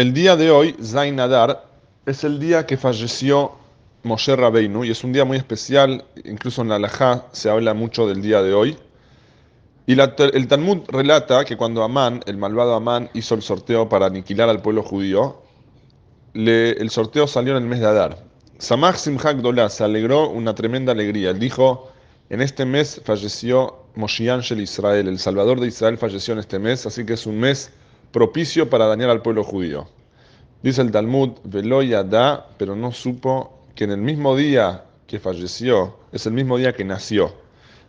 El día de hoy, Zain Adar, es el día que falleció Moshe Rabbeinu y es un día muy especial, incluso en la Alajá se habla mucho del día de hoy. Y el Talmud relata que cuando Amán, el malvado Amán, hizo el sorteo para aniquilar al pueblo judío, el sorteo salió en el mes de Adar. Samach Simchak Dolá se alegró una tremenda alegría. Él dijo, en este mes falleció Moshe Angel Israel, el Salvador de Israel falleció en este mes, así que es un mes propicio para dañar al pueblo judío. Dice el Talmud, Veloya da, pero no supo que en el mismo día que falleció es el mismo día que nació.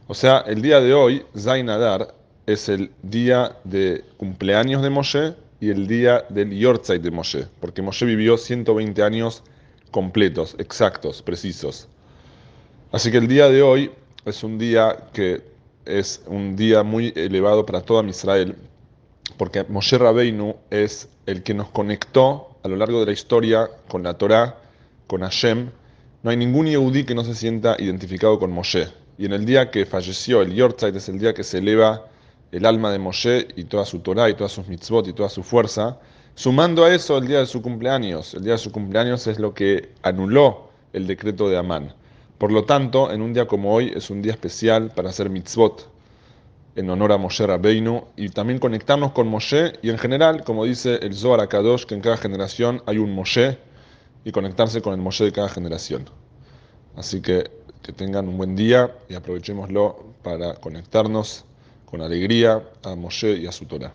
O sea, el día de hoy, Zain Adar, es el día de cumpleaños de Moshe y el día del Yortzeit de Moshe, porque Moshe vivió 120 años completos, exactos, precisos. Así que el día de hoy es un día que es un día muy elevado para toda Israel, porque Moshe Rabbeinu es el que nos conectó a lo largo de la historia con la Torá, con Hashem. No hay ningún Yehudi que no se sienta identificado con Moshe. Y en el día que falleció, el Yortzeit es el día que se eleva el alma de Moshe y toda su Torá y todas sus mitzvot y toda su fuerza. Sumando a eso el día de su cumpleaños. El día de su cumpleaños es lo que anuló el decreto de Amán. Por lo tanto, en un día como hoy es un día especial para hacer mitzvot, en honor a Moshe Rabbeinu y también conectarnos con Moshe y en general, como dice el Zohar Akadosh, que en cada generación hay un Moshe y conectarse con el Moshe de cada generación. Así que que tengan un buen día y aprovechémoslo para conectarnos con alegría a Moshe y a su Torah.